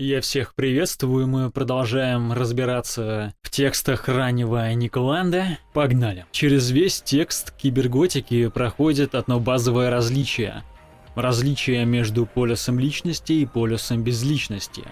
Я всех приветствую, мы продолжаем разбираться в текстах раннего Николанда. Погнали. Через весь текст киберготики проходит одно базовое различие. Различие между полюсом личности и полюсом безличности.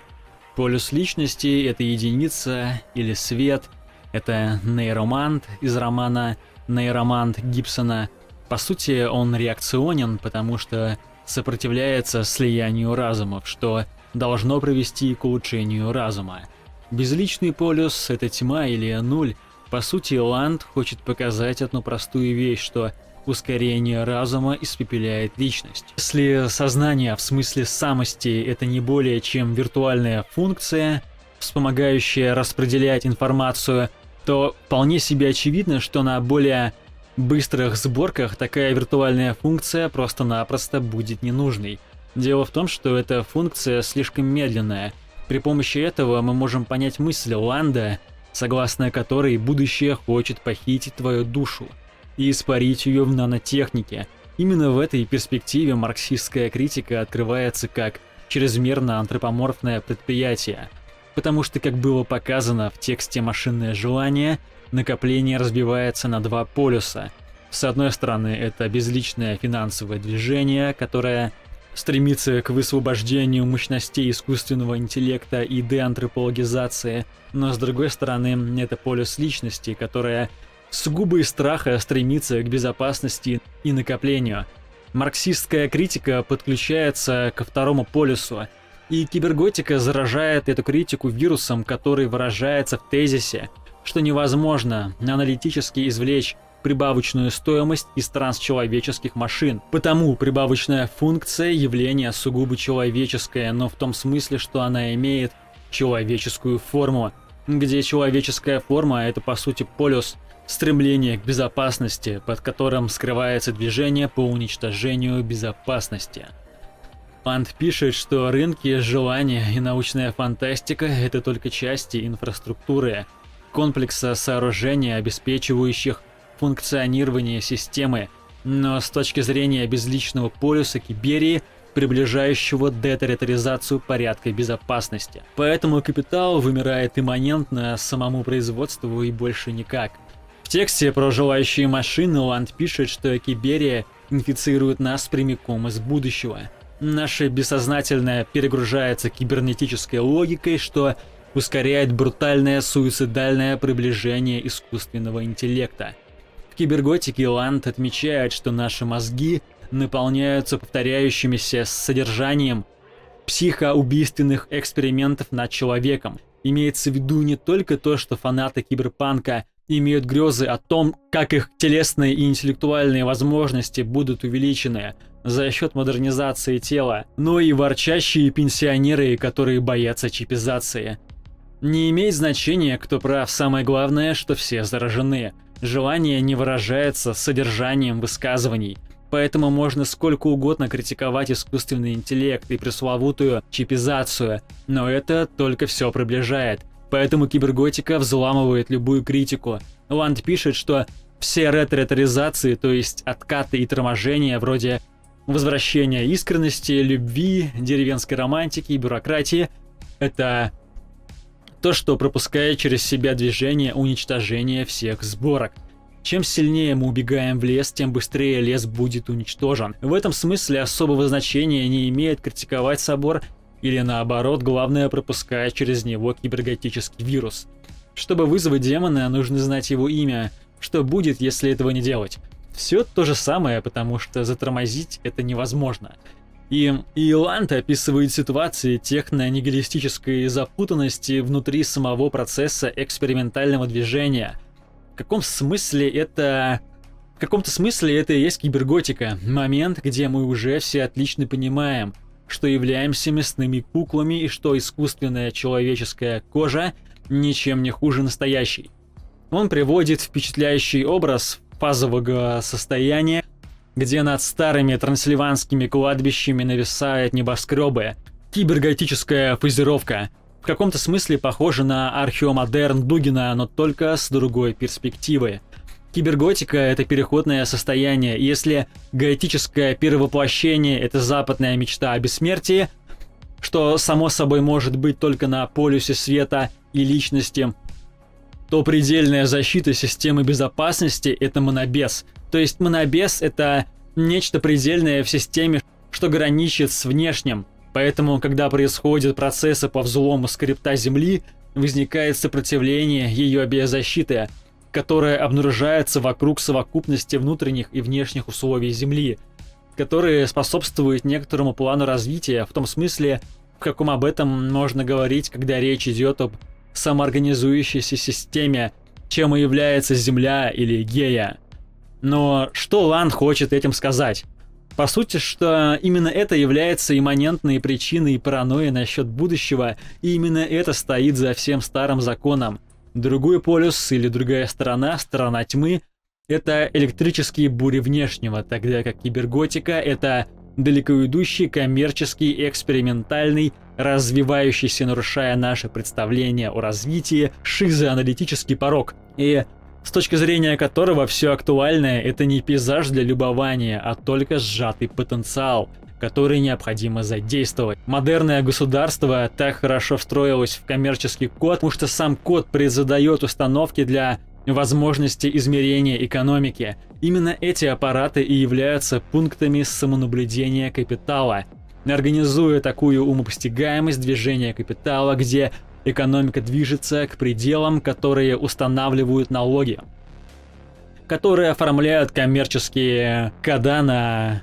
Полюс личности — это единица или свет, это нейромант из романа «Нейромант» Гибсона. По сути, он реакционен, потому что сопротивляется слиянию разумов, что должно привести к улучшению разума. Безличный полюс — это тьма или нуль. По сути, Ланд хочет показать одну простую вещь, что ускорение разума испепеляет личность. Если сознание в смысле самости — это не более чем виртуальная функция, вспомогающая распределять информацию, то вполне себе очевидно, что на более быстрых сборках такая виртуальная функция просто-напросто будет ненужной. Дело в том, что эта функция слишком медленная. При помощи этого мы можем понять мысль Ланда, согласно которой будущее хочет похитить твою душу и испарить ее в нанотехнике. Именно в этой перспективе марксистская критика открывается как чрезмерно антропоморфное предприятие. Потому что, как было показано в тексте «Машинное желание», накопление разбивается на два полюса. С одной стороны, это безличное финансовое движение, которое стремится к высвобождению мощностей искусственного интеллекта и деантропологизации, но с другой стороны, это полюс личности, которая сугубо из страха стремится к безопасности и накоплению. Марксистская критика подключается ко второму полюсу, и киберготика заражает эту критику вирусом, который выражается в тезисе, что невозможно аналитически извлечь прибавочную стоимость из трансчеловеческих машин. Потому прибавочная функция явление сугубо человеческое, но в том смысле, что она имеет человеческую форму, где человеческая форма это по сути полюс стремления к безопасности, под которым скрывается движение по уничтожению безопасности. Пант пишет, что рынки, желания и научная фантастика – это только части инфраструктуры, комплекса сооружений, обеспечивающих функционирование системы, но с точки зрения безличного полюса Киберии, приближающего детерриторизацию порядка безопасности. Поэтому капитал вымирает имманентно самому производству и больше никак. В тексте про желающие машины Ланд пишет, что Киберия инфицирует нас прямиком из будущего. Наше бессознательное перегружается кибернетической логикой, что ускоряет брутальное суицидальное приближение искусственного интеллекта – киберготике Ланд отмечает, что наши мозги наполняются повторяющимися содержанием психоубийственных экспериментов над человеком. Имеется в виду не только то, что фанаты киберпанка имеют грезы о том, как их телесные и интеллектуальные возможности будут увеличены за счет модернизации тела, но и ворчащие пенсионеры, которые боятся чипизации. Не имеет значения, кто прав, самое главное, что все заражены – Желание не выражается содержанием высказываний, поэтому можно сколько угодно критиковать искусственный интеллект и пресловутую чипизацию, но это только все приближает. Поэтому киберготика взламывает любую критику. Ланд пишет, что все ретро-реторизации, то есть откаты и торможения вроде возвращения искренности, любви, деревенской романтики и бюрократии, это то, что пропускает через себя движение уничтожения всех сборок. Чем сильнее мы убегаем в лес, тем быстрее лес будет уничтожен. В этом смысле особого значения не имеет критиковать собор или наоборот, главное пропускать через него киберготический вирус. Чтобы вызвать демона, нужно знать его имя. Что будет, если этого не делать? Все то же самое, потому что затормозить это невозможно. И Иоланд описывает ситуации техно-нигилистической запутанности внутри самого процесса экспериментального движения. В каком смысле это... В каком-то смысле это и есть киберготика. Момент, где мы уже все отлично понимаем, что являемся мясными куклами и что искусственная человеческая кожа ничем не хуже настоящей. Он приводит впечатляющий образ фазового состояния, где над старыми трансильванскими кладбищами нависают небоскребы. Киберготическая фазировка. В каком-то смысле похожа на археомодерн Дугина, но только с другой перспективы. Киберготика — это переходное состояние. Если готическое перевоплощение — это западная мечта о бессмертии, что само собой может быть только на полюсе света и личности, то предельная защита системы безопасности — это монобес. То есть монобес — это нечто предельное в системе, что граничит с внешним. Поэтому, когда происходят процессы по взлому скрипта Земли, возникает сопротивление ее биозащиты, которое обнаружается вокруг совокупности внутренних и внешних условий Земли, которые способствуют некоторому плану развития, в том смысле, в каком об этом можно говорить, когда речь идет об самоорганизующейся системе, чем и является Земля или Гея. Но что Лан хочет этим сказать? По сути, что именно это является имманентной причиной паранойи насчет будущего, и именно это стоит за всем старым законом. Другой полюс или другая сторона, сторона тьмы, это электрические бури внешнего, тогда как киберготика — это далеко идущий коммерческий, экспериментальный, развивающийся, нарушая наше представление о развитии, шизоаналитический порог. И с точки зрения которого все актуальное — это не пейзаж для любования, а только сжатый потенциал, который необходимо задействовать. Модерное государство так хорошо встроилось в коммерческий код, потому что сам код предзадает установки для возможности измерения экономики. Именно эти аппараты и являются пунктами самонаблюдения капитала, организуя такую умопостигаемость движения капитала, где экономика движется к пределам, которые устанавливают налоги, которые оформляют коммерческие кода на,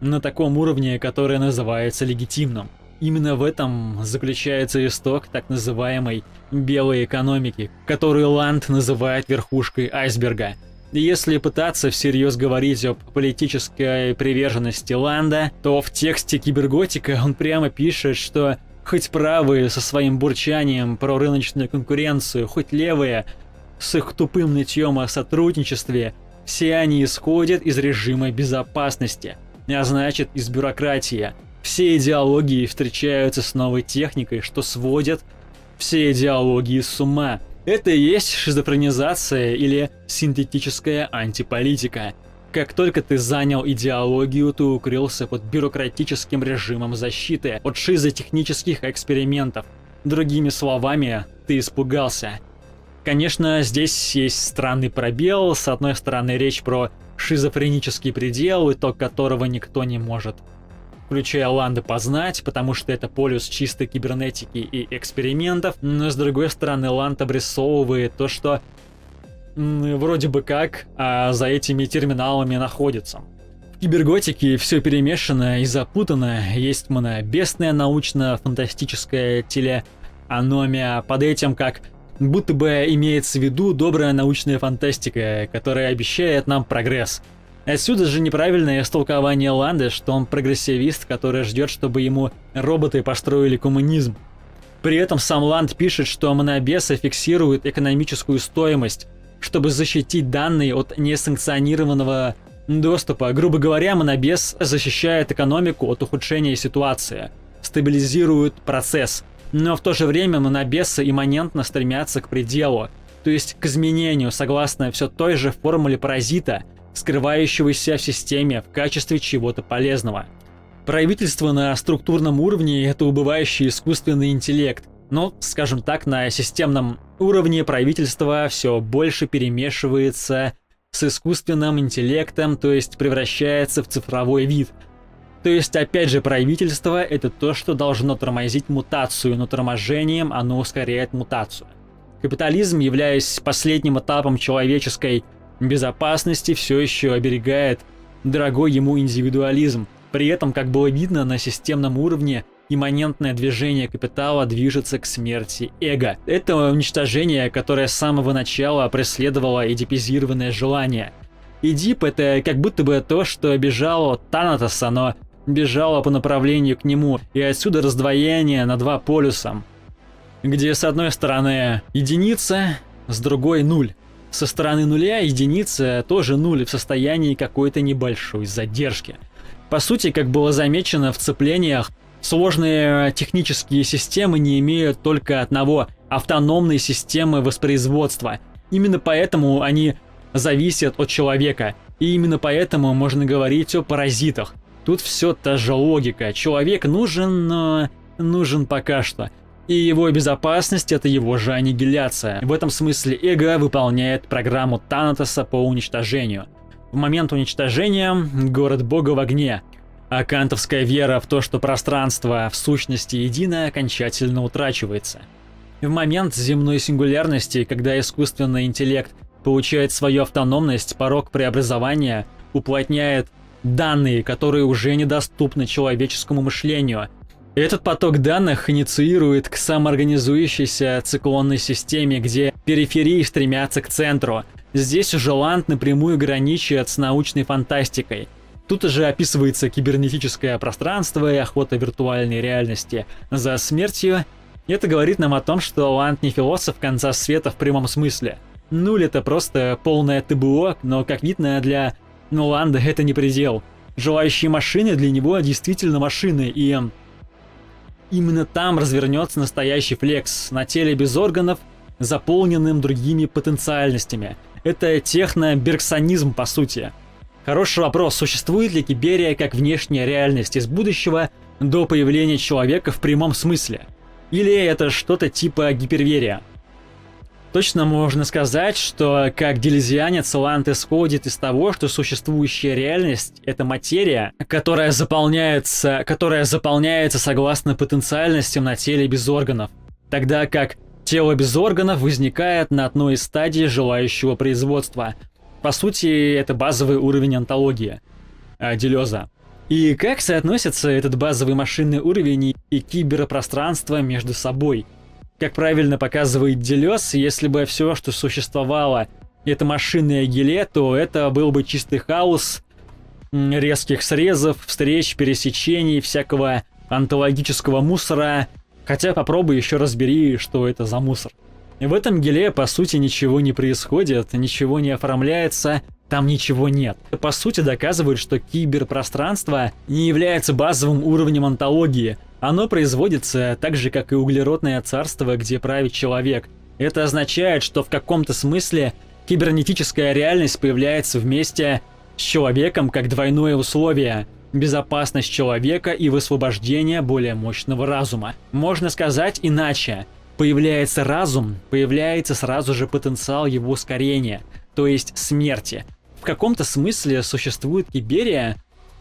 на таком уровне, который называется легитимным. Именно в этом заключается исток так называемой белой экономики, которую Ланд называет верхушкой айсберга. Если пытаться всерьез говорить о политической приверженности Ланда, то в тексте Киберготика он прямо пишет, что хоть правые со своим бурчанием про рыночную конкуренцию, хоть левые с их тупым нытьем о сотрудничестве, все они исходят из режима безопасности, а значит из бюрократии – все идеологии встречаются с новой техникой, что сводят все идеологии с ума. Это и есть шизофренизация или синтетическая антиполитика. Как только ты занял идеологию, ты укрылся под бюрократическим режимом защиты от шизотехнических экспериментов. Другими словами, ты испугался. Конечно, здесь есть странный пробел. С одной стороны, речь про шизофренический предел, итог которого никто не может включая Ланды, познать, потому что это полюс чистой кибернетики и экспериментов, но с другой стороны Ланд обрисовывает то, что вроде бы как а за этими терминалами находится. В киберготике все перемешано и запутано, есть монобесная научно-фантастическая телеаномия, под этим как будто бы имеется в виду добрая научная фантастика, которая обещает нам прогресс – Отсюда же неправильное истолкование Ланды, что он прогрессивист, который ждет, чтобы ему роботы построили коммунизм. При этом сам Ланд пишет, что монобесы фиксируют экономическую стоимость, чтобы защитить данные от несанкционированного доступа. Грубо говоря, монобес защищает экономику от ухудшения ситуации, стабилизирует процесс. Но в то же время монобесы имманентно стремятся к пределу, то есть к изменению, согласно все той же формуле паразита – скрывающегося в системе в качестве чего-то полезного. Правительство на структурном уровне – это убывающий искусственный интеллект, но, скажем так, на системном уровне правительство все больше перемешивается с искусственным интеллектом, то есть превращается в цифровой вид. То есть, опять же, правительство – это то, что должно тормозить мутацию, но торможением оно ускоряет мутацию. Капитализм, являясь последним этапом человеческой безопасности все еще оберегает дорогой ему индивидуализм. При этом, как было видно на системном уровне, имманентное движение капитала движется к смерти эго. Это уничтожение, которое с самого начала преследовало эдипизированное желание. Эдип — это как будто бы то, что бежало Танатоса, но бежало по направлению к нему, и отсюда раздвоение на два полюса, где с одной стороны единица, с другой нуль. Со стороны нуля единица тоже нуль в состоянии какой-то небольшой задержки. По сути, как было замечено в цеплениях, сложные технические системы не имеют только одного автономной системы воспроизводства. Именно поэтому они зависят от человека. И именно поэтому можно говорить о паразитах. Тут все та же логика. Человек нужен, но нужен пока что. И его безопасность — это его же аннигиляция. В этом смысле эго выполняет программу Танатоса по уничтожению. В момент уничтожения город бога в огне, а кантовская вера в то, что пространство в сущности единое, окончательно утрачивается. В момент земной сингулярности, когда искусственный интеллект получает свою автономность, порог преобразования уплотняет данные, которые уже недоступны человеческому мышлению. Этот поток данных инициирует к самоорганизующейся циклонной системе, где периферии стремятся к центру. Здесь уже Ланд напрямую граничит с научной фантастикой – Тут уже описывается кибернетическое пространство и охота виртуальной реальности за смертью. Это говорит нам о том, что Ланд не философ конца света в прямом смысле. Нуль это просто полное ТБО, но, как видно, для Ланда это не предел. Желающие машины для него действительно машины, и именно там развернется настоящий флекс на теле без органов, заполненным другими потенциальностями. Это техно-бергсонизм, по сути. Хороший вопрос, существует ли Киберия как внешняя реальность из будущего до появления человека в прямом смысле? Или это что-то типа гиперверия? Точно можно сказать, что как делезианец Лант исходит из того, что существующая реальность — это материя, которая заполняется, которая заполняется согласно потенциальностям на теле без органов, тогда как тело без органов возникает на одной из стадий желающего производства — по сути, это базовый уровень антологии э, Делеза. И как соотносится этот базовый машинный уровень и киберпространство между собой? Как правильно показывает Делез, если бы все, что существовало, это машинное геле, то это был бы чистый хаос резких срезов, встреч, пересечений, всякого антологического мусора. Хотя попробуй еще разбери, что это за мусор. В этом геле, по сути, ничего не происходит, ничего не оформляется, там ничего нет. По сути, доказывает, что киберпространство не является базовым уровнем антологии. Оно производится так же, как и углеродное царство, где правит человек. Это означает, что в каком-то смысле кибернетическая реальность появляется вместе с человеком как двойное условие – безопасность человека и высвобождение более мощного разума. Можно сказать иначе – появляется разум, появляется сразу же потенциал его ускорения, то есть смерти. В каком-то смысле существует Киберия,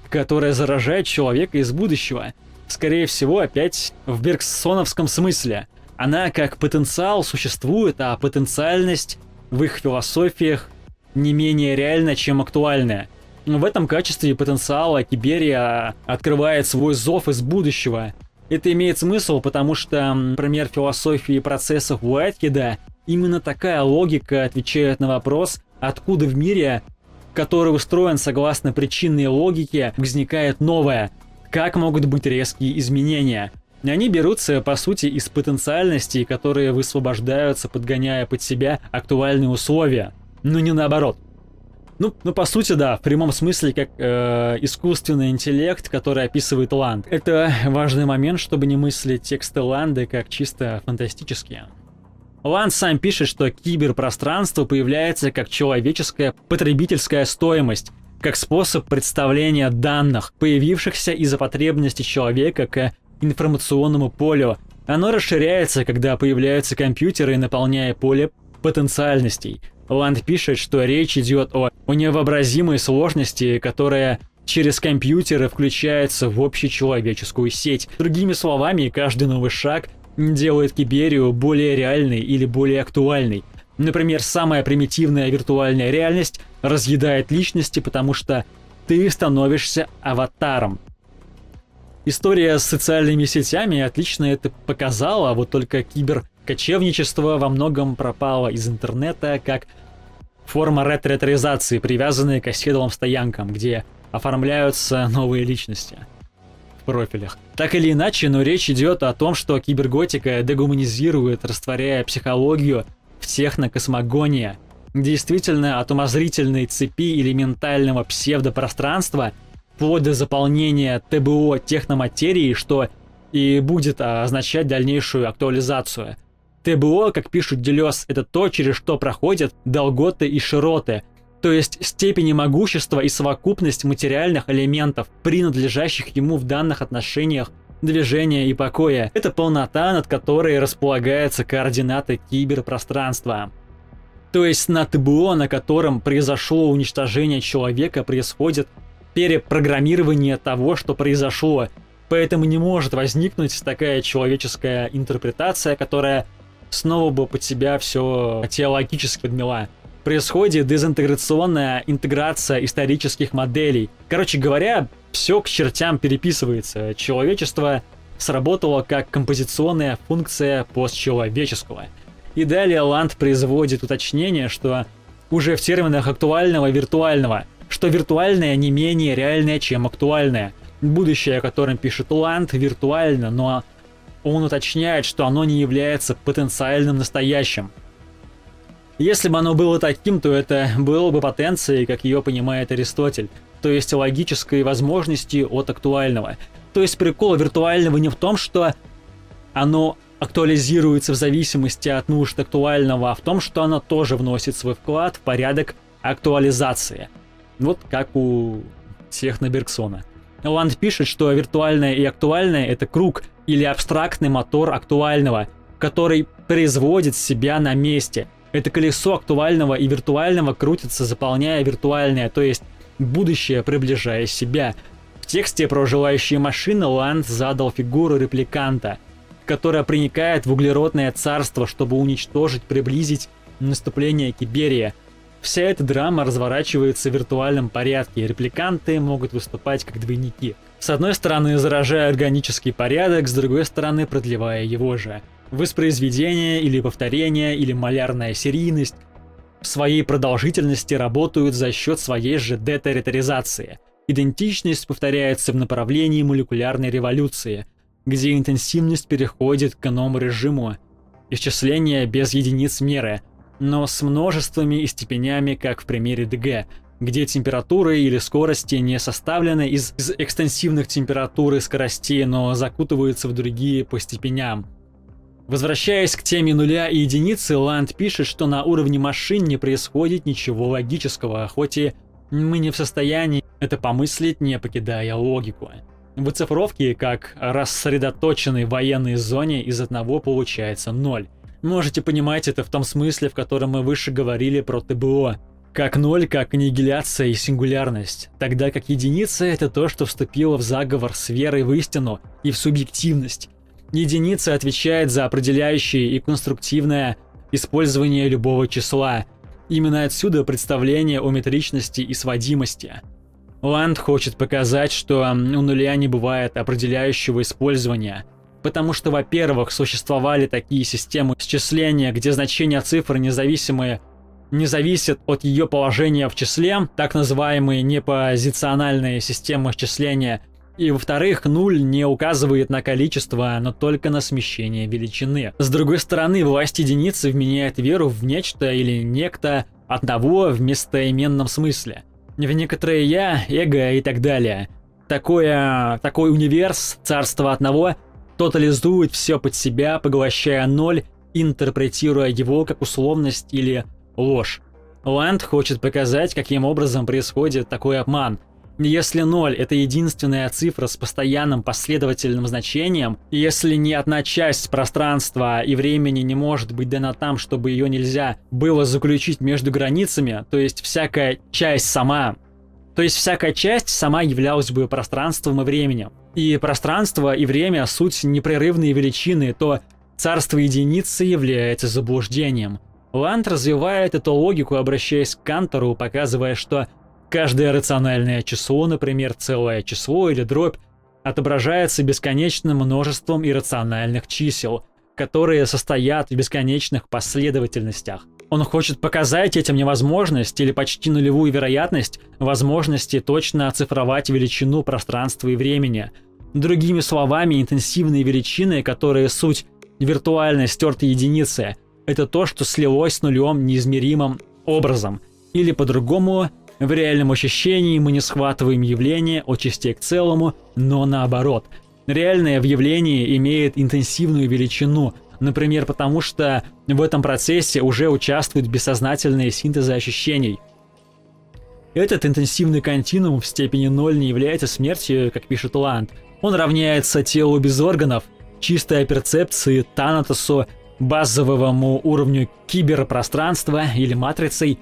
которая заражает человека из будущего. Скорее всего, опять в Бергсоновском смысле. Она как потенциал существует, а потенциальность в их философиях не менее реальна, чем актуальная. В этом качестве потенциала Киберия открывает свой зов из будущего – это имеет смысл, потому что, например, философии процессов Уайткеда именно такая логика отвечает на вопрос, откуда в мире, который устроен согласно причинной логике, возникает новое, как могут быть резкие изменения. Они берутся, по сути, из потенциальностей, которые высвобождаются, подгоняя под себя актуальные условия, но не наоборот. Ну, ну, по сути, да, в прямом смысле, как э, искусственный интеллект, который описывает Ланд. Это важный момент, чтобы не мыслить тексты Ланды как чисто фантастические. Ланд сам пишет, что киберпространство появляется как человеческая потребительская стоимость, как способ представления данных, появившихся из-за потребности человека к информационному полю. Оно расширяется, когда появляются компьютеры, наполняя поле потенциальностей – Ланд пишет, что речь идет о, невообразимой сложности, которая через компьютеры включается в общечеловеческую сеть. Другими словами, каждый новый шаг делает Киберию более реальной или более актуальной. Например, самая примитивная виртуальная реальность разъедает личности, потому что ты становишься аватаром. История с социальными сетями отлично это показала, вот только кибер Кочевничество во многом пропало из интернета как форма ретро-ретризации, привязанная к оседлым стоянкам, где оформляются новые личности в профилях. Так или иначе, но речь идет о том, что киберготика дегуманизирует, растворяя психологию в технокосмогонии. Действительно, от умозрительной цепи элементального псевдопространства вплоть до заполнения ТБО техноматерии, что и будет означать дальнейшую актуализацию – ТБО, как пишут Делес, это то, через что проходят долготы и широты. то есть степени могущества и совокупность материальных элементов, принадлежащих ему в данных отношениях движения и покоя. Это полнота, над которой располагаются координаты киберпространства. То есть на ТБО, на котором произошло уничтожение человека, происходит перепрограммирование того, что произошло. Поэтому не может возникнуть такая человеческая интерпретация, которая снова бы под себя все теологически подмела. Происходит дезинтеграционная интеграция исторических моделей. Короче говоря, все к чертям переписывается. Человечество сработало как композиционная функция постчеловеческого. И далее Ланд производит уточнение, что уже в терминах актуального и виртуального, что виртуальное не менее реальное, чем актуальное. Будущее, о котором пишет Ланд, виртуально, но он уточняет, что оно не является потенциальным настоящим. Если бы оно было таким, то это было бы потенцией, как ее понимает Аристотель, то есть логической возможности от актуального. То есть прикол виртуального не в том, что оно актуализируется в зависимости от нужд актуального, а в том, что оно тоже вносит свой вклад в порядок актуализации. Вот как у Техно Бергсона. Ланд пишет, что виртуальное и актуальное — это круг или абстрактный мотор актуального, который производит себя на месте. Это колесо актуального и виртуального крутится, заполняя виртуальное, то есть будущее, приближая себя. В тексте про желающие машины Ланд задал фигуру репликанта — которая проникает в углеродное царство, чтобы уничтожить, приблизить наступление Киберия. Вся эта драма разворачивается в виртуальном порядке, репликанты могут выступать как двойники. С одной стороны, заражая органический порядок, с другой стороны, продлевая его же. Воспроизведение или повторение или малярная серийность в своей продолжительности работают за счет своей же детерриторизации. Идентичность повторяется в направлении молекулярной революции – где интенсивность переходит к иному режиму, исчисление без единиц меры, но с множествами и степенями, как в примере ДГ, где температуры или скорости не составлены из, из экстенсивных температур и скоростей, но закутываются в другие по степеням. Возвращаясь к теме нуля и единицы, Ланд пишет, что на уровне машин не происходит ничего логического, хоть и мы не в состоянии это помыслить, не покидая логику. В оцифровке, как рассредоточенной военной зоне, из одного получается ноль. Можете понимать это в том смысле, в котором мы выше говорили про ТБО. Как ноль, как аннигиляция и сингулярность. Тогда как единица — это то, что вступило в заговор с верой в истину и в субъективность. Единица отвечает за определяющее и конструктивное использование любого числа. Именно отсюда представление о метричности и сводимости. Ланд хочет показать, что у нуля не бывает определяющего использования, потому что, во-первых, существовали такие системы счисления, где значения цифры независимые не зависят от ее положения в числе, так называемые непозициональные системы счисления, и во-вторых, нуль не указывает на количество, но только на смещение величины. С другой стороны, власть единицы вменяет веру в нечто или некто одного в местоименном смысле в некоторые я, эго и так далее. Такое, такой универс, царство одного, тотализует все под себя, поглощая ноль, интерпретируя его как условность или ложь. Ланд хочет показать, каким образом происходит такой обман. Если 0 — это единственная цифра с постоянным последовательным значением, если ни одна часть пространства и времени не может быть дана там, чтобы ее нельзя было заключить между границами, то есть всякая часть сама, то есть всякая часть сама являлась бы пространством и временем. И пространство и время — суть непрерывные величины, то царство единицы является заблуждением. Ланд развивает эту логику, обращаясь к Кантору, показывая, что Каждое рациональное число, например, целое число или дробь, отображается бесконечным множеством иррациональных чисел, которые состоят в бесконечных последовательностях. Он хочет показать этим невозможность или почти нулевую вероятность возможности точно оцифровать величину пространства и времени. Другими словами, интенсивные величины, которые суть виртуальной стертой единицы, это то, что слилось с нулем неизмеримым образом. Или по-другому, в реальном ощущении мы не схватываем явление от частей к целому, но наоборот. Реальное в явлении имеет интенсивную величину, например, потому что в этом процессе уже участвуют бессознательные синтезы ощущений. Этот интенсивный континуум в степени 0 не является смертью, как пишет Ланд. Он равняется телу без органов, чистой перцепции, Танатосу, базовому уровню киберпространства или матрицей.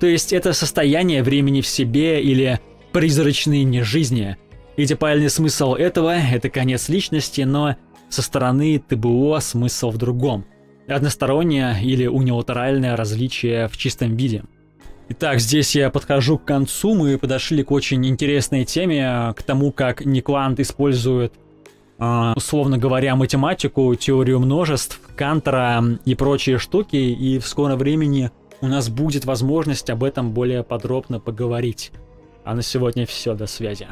То есть это состояние времени в себе или призрачной нежизни. Идеальный смысл этого — это конец личности, но со стороны ТБО смысл в другом. Одностороннее или униlaterальное различие в чистом виде. Итак, здесь я подхожу к концу, мы подошли к очень интересной теме, к тому, как Никланд использует а, условно говоря, математику, теорию множеств, Кантера и прочие штуки, и в скором времени у нас будет возможность об этом более подробно поговорить. А на сегодня все, до связи.